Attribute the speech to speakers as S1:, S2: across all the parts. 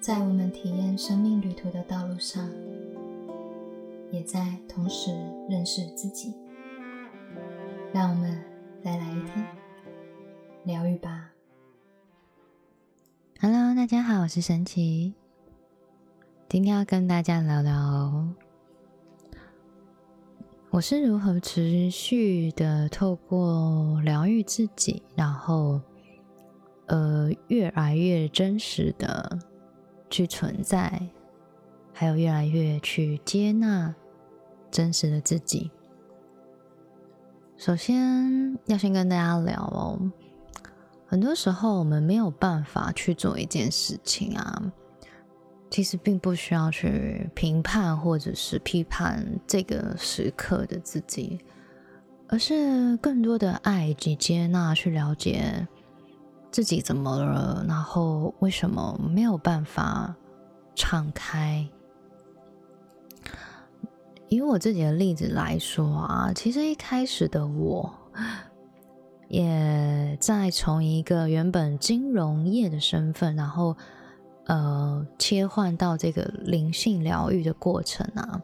S1: 在我们体验生命旅途的道路上，也在同时认识自己。让我们再来一天疗愈吧。
S2: Hello，大家好，我是神奇。今天要跟大家聊聊，我是如何持续的透过疗愈自己，然后呃越来越真实的去存在，还有越来越去接纳真实的自己。首先要先跟大家聊哦，很多时候我们没有办法去做一件事情啊，其实并不需要去评判或者是批判这个时刻的自己，而是更多的爱以及接纳，去了解自己怎么了，然后为什么没有办法敞开。以我自己的例子来说啊，其实一开始的我，也在从一个原本金融业的身份，然后呃切换到这个灵性疗愈的过程啊。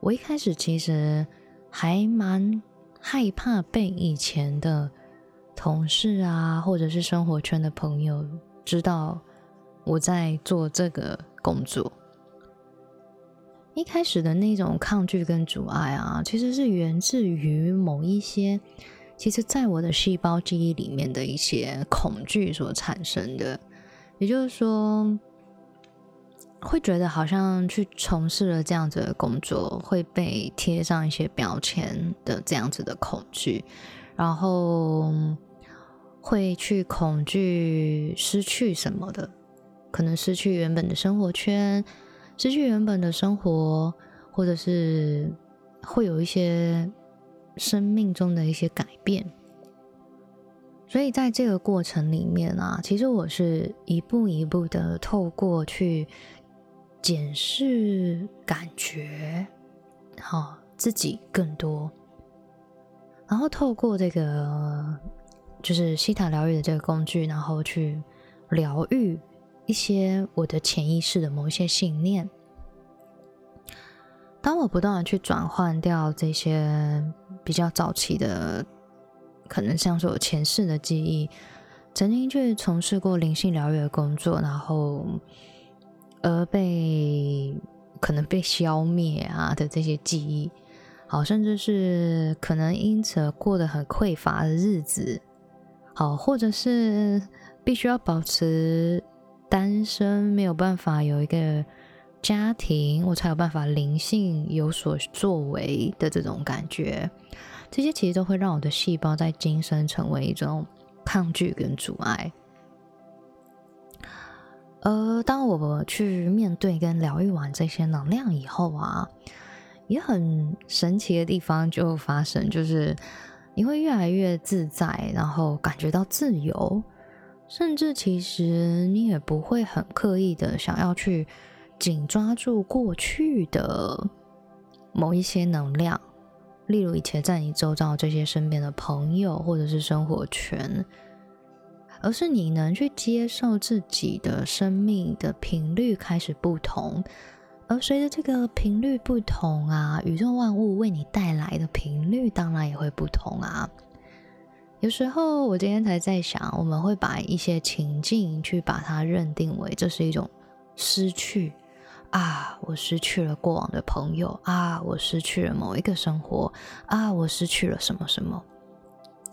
S2: 我一开始其实还蛮害怕被以前的同事啊，或者是生活圈的朋友知道我在做这个工作。一开始的那种抗拒跟阻碍啊，其实是源自于某一些，其实在我的细胞记忆里面的一些恐惧所产生的。也就是说，会觉得好像去从事了这样子的工作，会被贴上一些标签的这样子的恐惧，然后会去恐惧失去什么的，可能失去原本的生活圈。失去原本的生活，或者是会有一些生命中的一些改变，所以在这个过程里面啊，其实我是一步一步的透过去检视感觉，好自己更多，然后透过这个就是西塔疗愈的这个工具，然后去疗愈。一些我的潜意识的某一些信念，当我不断的去转换掉这些比较早期的，可能像是我前世的记忆，曾经去从事过灵性疗愈的工作，然后而被可能被消灭啊的这些记忆，好，甚至是可能因此而过得很匮乏的日子，好，或者是必须要保持。单身没有办法有一个家庭，我才有办法灵性有所作为的这种感觉，这些其实都会让我的细胞在今生成为一种抗拒跟阻碍。而当我去面对跟疗愈完这些能量以后啊，也很神奇的地方就发生，就是你会越来越自在，然后感觉到自由。甚至其实你也不会很刻意的想要去紧抓住过去的某一些能量，例如以前在你周遭这些身边的朋友或者是生活圈，而是你能去接受自己的生命的频率开始不同，而随着这个频率不同啊，宇宙万物为你带来的频率当然也会不同啊。有时候我今天才在想，我们会把一些情境去把它认定为这是一种失去啊，我失去了过往的朋友啊，我失去了某一个生活啊，我失去了什么什么，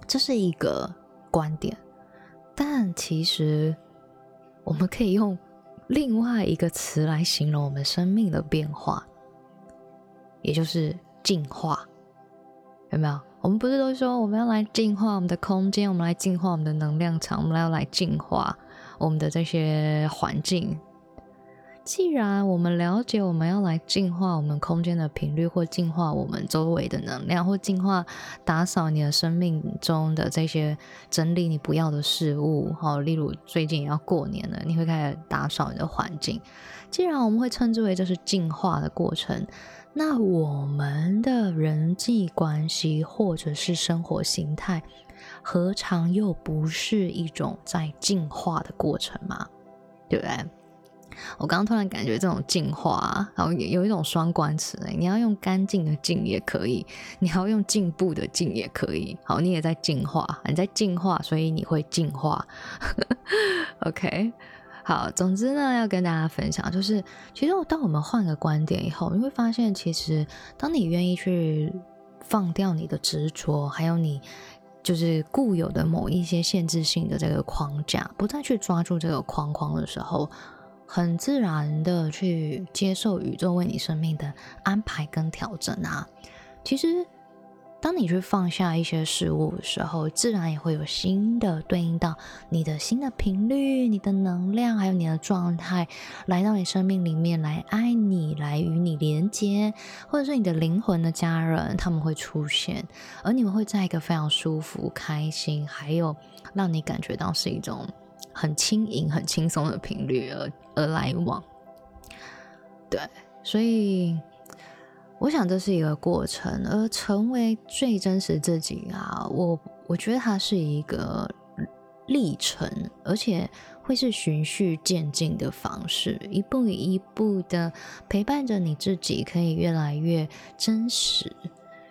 S2: 这是一个观点。但其实我们可以用另外一个词来形容我们生命的变化，也就是进化，有没有？我们不是都说我们要来净化我们的空间，我们来净化我们的能量场，我们要来净化我们的这些环境。既然我们了解我们要来净化我们空间的频率，或净化我们周围的能量，或净化打扫你的生命中的这些整理你不要的事物，好，例如最近也要过年了，你会开始打扫你的环境。既然我们会称之为这是净化的过程。那我们的人际关系或者是生活形态，何尝又不是一种在进化的过程吗？对不对？我刚刚突然感觉这种净化，然后有一种双关词，你要用干净的净也可以，你要用进步的进也可以。好，你也在进化，你在进化，所以你会进化。OK，好，总之呢，要跟大家分享，就是其实当我们换个观点以后，你会发现，其实当你愿意去放掉你的执着，还有你就是固有的某一些限制性的这个框架，不再去抓住这个框框的时候。很自然的去接受宇宙为你生命的安排跟调整啊，其实当你去放下一些事物的时候，自然也会有新的对应到你的新的频率、你的能量，还有你的状态来到你生命里面来爱你，来与你连接，或者是你的灵魂的家人，他们会出现，而你们会在一个非常舒服、开心，还有让你感觉到是一种。很轻盈、很轻松的频率而而来往，对，所以我想这是一个过程，而成为最真实自己啊，我我觉得它是一个历程，而且会是循序渐进的方式，一步一步的陪伴着你自己，可以越来越真实。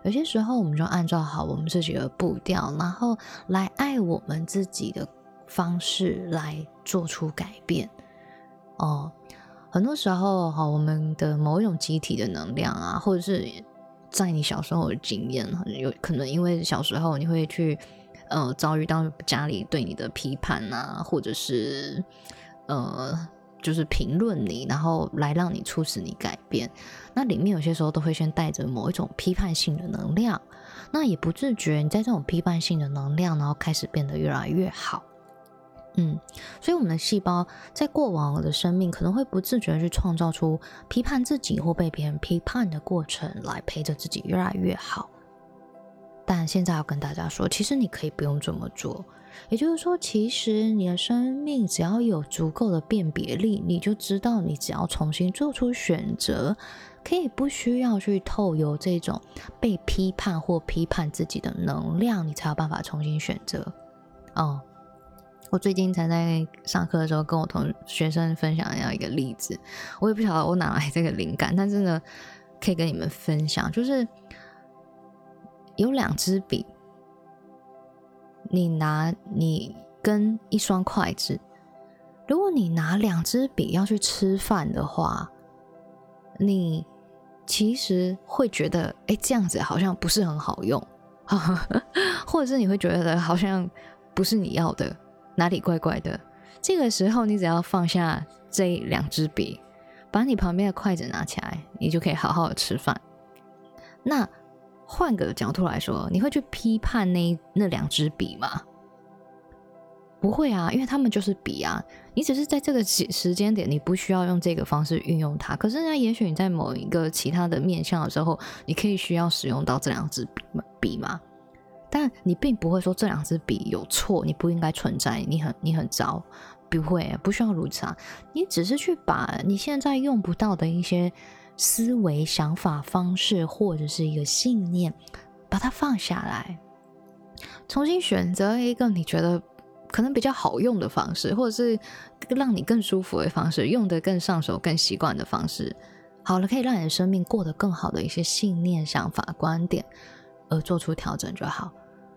S2: 有些时候，我们就按照好我们自己的步调，然后来爱我们自己的。方式来做出改变哦，很多时候哈，我们的某一种集体的能量啊，或者是在你小时候的经验，有可能因为小时候你会去呃遭遇到家里对你的批判啊，或者是呃就是评论你，然后来让你促使你改变。那里面有些时候都会先带着某一种批判性的能量，那也不自觉你在这种批判性的能量，然后开始变得越来越好。嗯，所以我们的细胞在过往的生命可能会不自觉去创造出批判自己或被别人批判的过程，来陪着自己越来越好。但现在要跟大家说，其实你可以不用这么做。也就是说，其实你的生命只要有足够的辨别力，你就知道你只要重新做出选择，可以不需要去透由这种被批判或批判自己的能量，你才有办法重新选择。哦。我最近才在上课的时候跟我同学生分享一样一个例子，我也不晓得我哪来这个灵感，但是呢，可以跟你们分享，就是有两支笔，你拿你跟一双筷子，如果你拿两支笔要去吃饭的话，你其实会觉得，哎，这样子好像不是很好用，或者是你会觉得好像不是你要的。哪里怪怪的？这个时候，你只要放下这两支笔，把你旁边的筷子拿起来，你就可以好好的吃饭。那换个角度来说，你会去批判那那两支笔吗？不会啊，因为他们就是笔啊。你只是在这个时时间点，你不需要用这个方式运用它。可是呢，也许你在某一个其他的面向的时候，你可以需要使用到这两支笔笔吗？但你并不会说这两支笔有错，你不应该存在，你很你很糟，不会，不需要如此啊。你只是去把你现在用不到的一些思维、想法、方式，或者是一个信念，把它放下来，重新选择一个你觉得可能比较好用的方式，或者是让你更舒服的方式，用的更上手、更习惯的方式。好了，可以让你的生命过得更好的一些信念、想法、观点。而做出调整就好，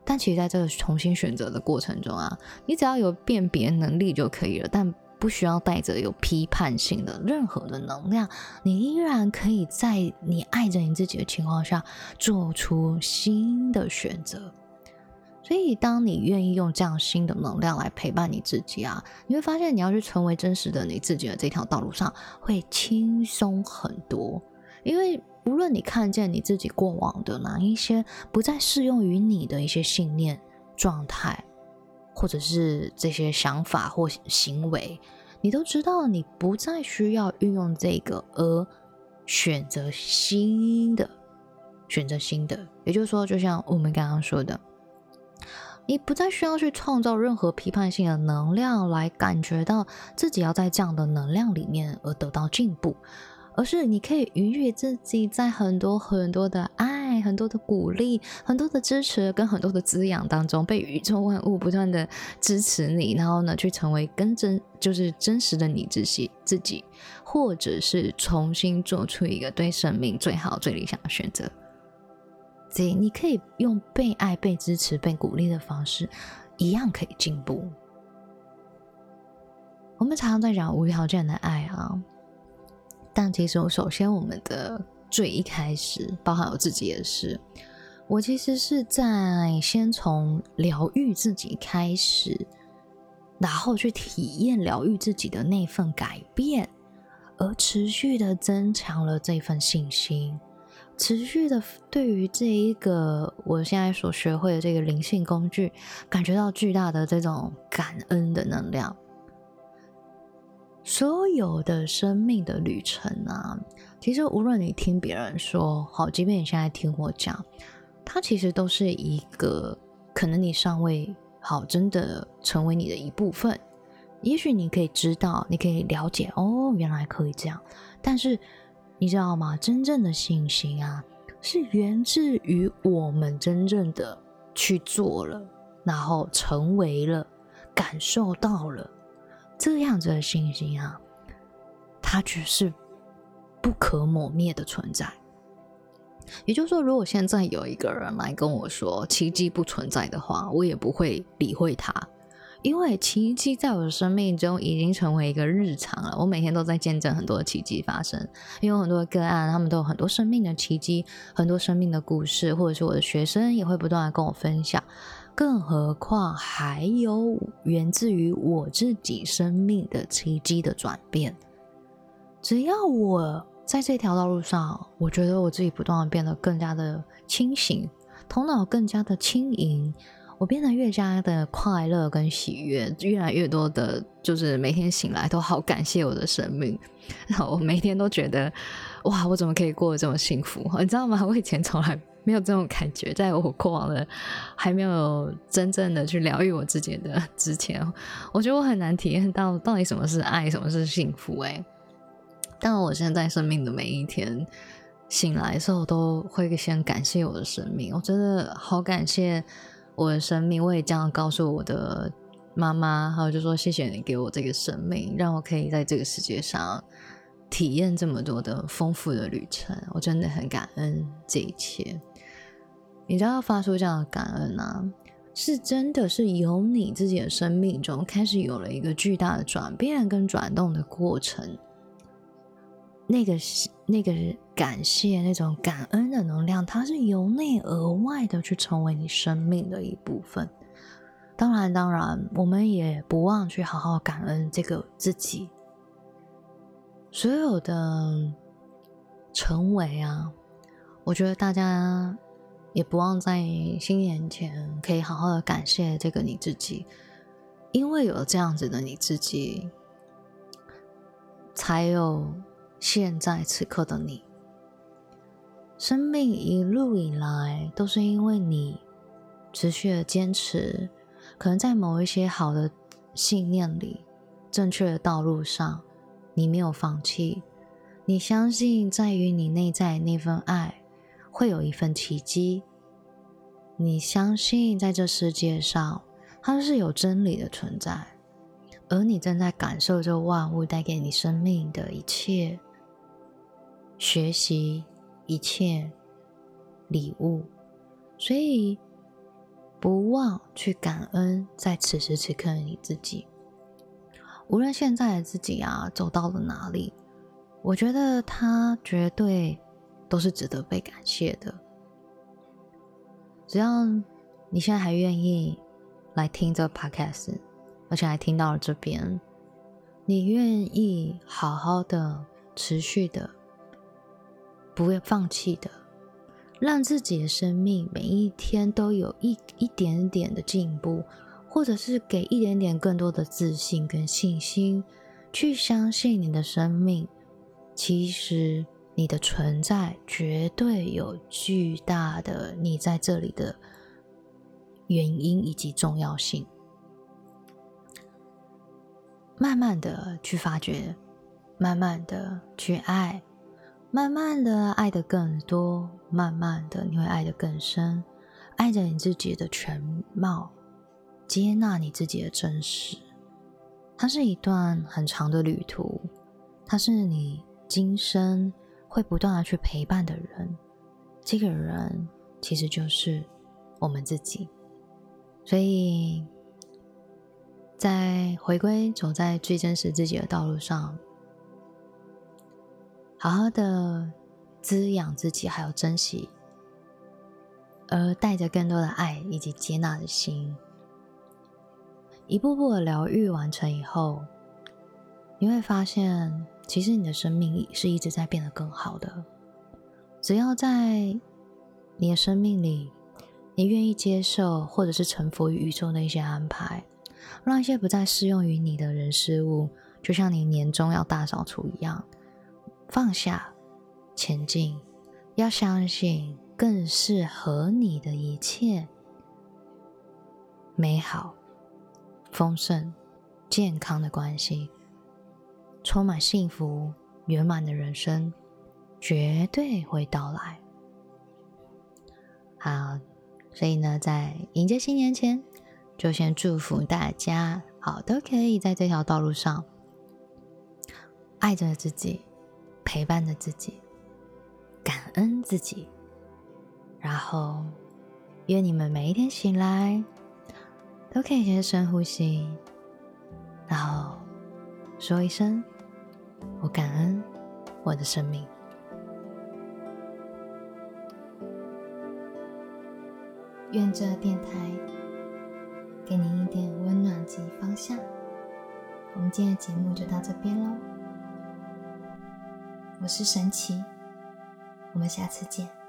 S2: 但其实在这个重新选择的过程中啊，你只要有辨别能力就可以了，但不需要带着有批判性的任何的能量，你依然可以在你爱着你自己的情况下做出新的选择。所以，当你愿意用这样新的能量来陪伴你自己啊，你会发现你要去成为真实的你自己的这条道路上会轻松很多，因为。无论你看见你自己过往的哪一些不再适用于你的一些信念、状态，或者是这些想法或行为，你都知道你不再需要运用这个而选择新的，选择新的。也就是说，就像我们刚刚说的，你不再需要去创造任何批判性的能量来感觉到自己要在这样的能量里面而得到进步。而是你可以允许自己在很多很多的爱、很多的鼓励、很多的支持跟很多的滋养当中，被宇宙万物不断的支持你，然后呢，去成为更真，就是真实的你自己自己，或者是重新做出一个对生命最好、最理想的选择。所以，你可以用被爱、被支持、被鼓励的方式，一样可以进步。我们常常在讲无条件的爱啊。但其实，我首先，我们的最一开始，包含我自己也是，我其实是在先从疗愈自己开始，然后去体验疗愈自己的那份改变，而持续的增强了这份信心，持续的对于这一个我现在所学会的这个灵性工具，感觉到巨大的这种感恩的能量。所有的生命的旅程啊，其实无论你听别人说好，即便你现在听我讲，它其实都是一个可能你尚未好真的成为你的一部分。也许你可以知道，你可以了解，哦，原来可以这样。但是你知道吗？真正的信心啊，是源自于我们真正的去做了，然后成为了，感受到了。这样子的信心啊，它只是不可磨灭的存在。也就是说，如果现在有一个人来跟我说奇迹不存在的话，我也不会理会他，因为奇迹在我的生命中已经成为一个日常了。我每天都在见证很多的奇迹发生，因为很多个案，他们都有很多生命的奇迹，很多生命的故事，或者是我的学生也会不断的跟我分享。更何况还有源自于我自己生命的奇迹的转变。只要我在这条道路上，我觉得我自己不断的变得更加的清醒，头脑更加的轻盈，我变得越加的快乐跟喜悦，越来越多的，就是每天醒来都好感谢我的生命，然 后我每天都觉得，哇，我怎么可以过得这么幸福？你知道吗？我以前从来。没有这种感觉，在我过往的还没有真正的去疗愈我自己的之前，我觉得我很难体验到到底什么是爱，什么是幸福。哎，但我现在生命的每一天醒来的时候，都会先感谢我的生命。我真的好感谢我的生命，我也这样告诉我的妈妈，还有就说谢谢你给我这个生命，让我可以在这个世界上。体验这么多的丰富的旅程，我真的很感恩这一切。你知道，发出这样的感恩啊，是真的是由你自己的生命中开始有了一个巨大的转变跟转动的过程。那个那个感谢、那种感恩的能量，它是由内而外的去成为你生命的一部分。当然，当然，我们也不忘去好好感恩这个自己。所有的成为啊，我觉得大家也不忘在新年前可以好好的感谢这个你自己，因为有了这样子的你自己，才有现在此刻的你。生命一路以来都是因为你持续的坚持，可能在某一些好的信念里，正确的道路上。你没有放弃，你相信在于你内在那份爱会有一份奇迹。你相信在这世界上它是有真理的存在，而你正在感受这万物带给你生命的一切学习、一切礼物，所以不忘去感恩在此时此刻的你自己。无论现在的自己啊走到了哪里，我觉得他绝对都是值得被感谢的。只要你现在还愿意来听这 podcast，而且还听到了这边，你愿意好好的、持续的、不会放弃的，让自己的生命每一天都有一一点点的进步。或者是给一点点更多的自信跟信心，去相信你的生命，其实你的存在绝对有巨大的你在这里的原因以及重要性。慢慢的去发掘，慢慢的去爱，慢慢的爱的更多，慢慢的你会爱的更深，爱着你自己的全貌，接纳你自己的真实。它是一段很长的旅途，它是你今生会不断的去陪伴的人。这个人其实就是我们自己，所以在回归走在最真实自己的道路上，好好的滋养自己，还有珍惜，而带着更多的爱以及接纳的心。一步步的疗愈完成以后，你会发现，其实你的生命是一直在变得更好的。只要在你的生命里，你愿意接受或者是臣服于宇宙的一些安排，让一些不再适用于你的人事物，就像你年终要大扫除一样，放下，前进，要相信更适合你的一切美好。丰盛、健康的关系，充满幸福、圆满的人生，绝对会到来。好，所以呢，在迎接新年前，就先祝福大家，好都可以在这条道路上爱着自己，陪伴着自己，感恩自己，然后愿你们每一天醒来。都可以先深呼吸，然后说一声“我感恩我的生命”。
S1: 愿这电台给您一点温暖及方向。我们今天的节目就到这边喽，我是神奇，我们下次见。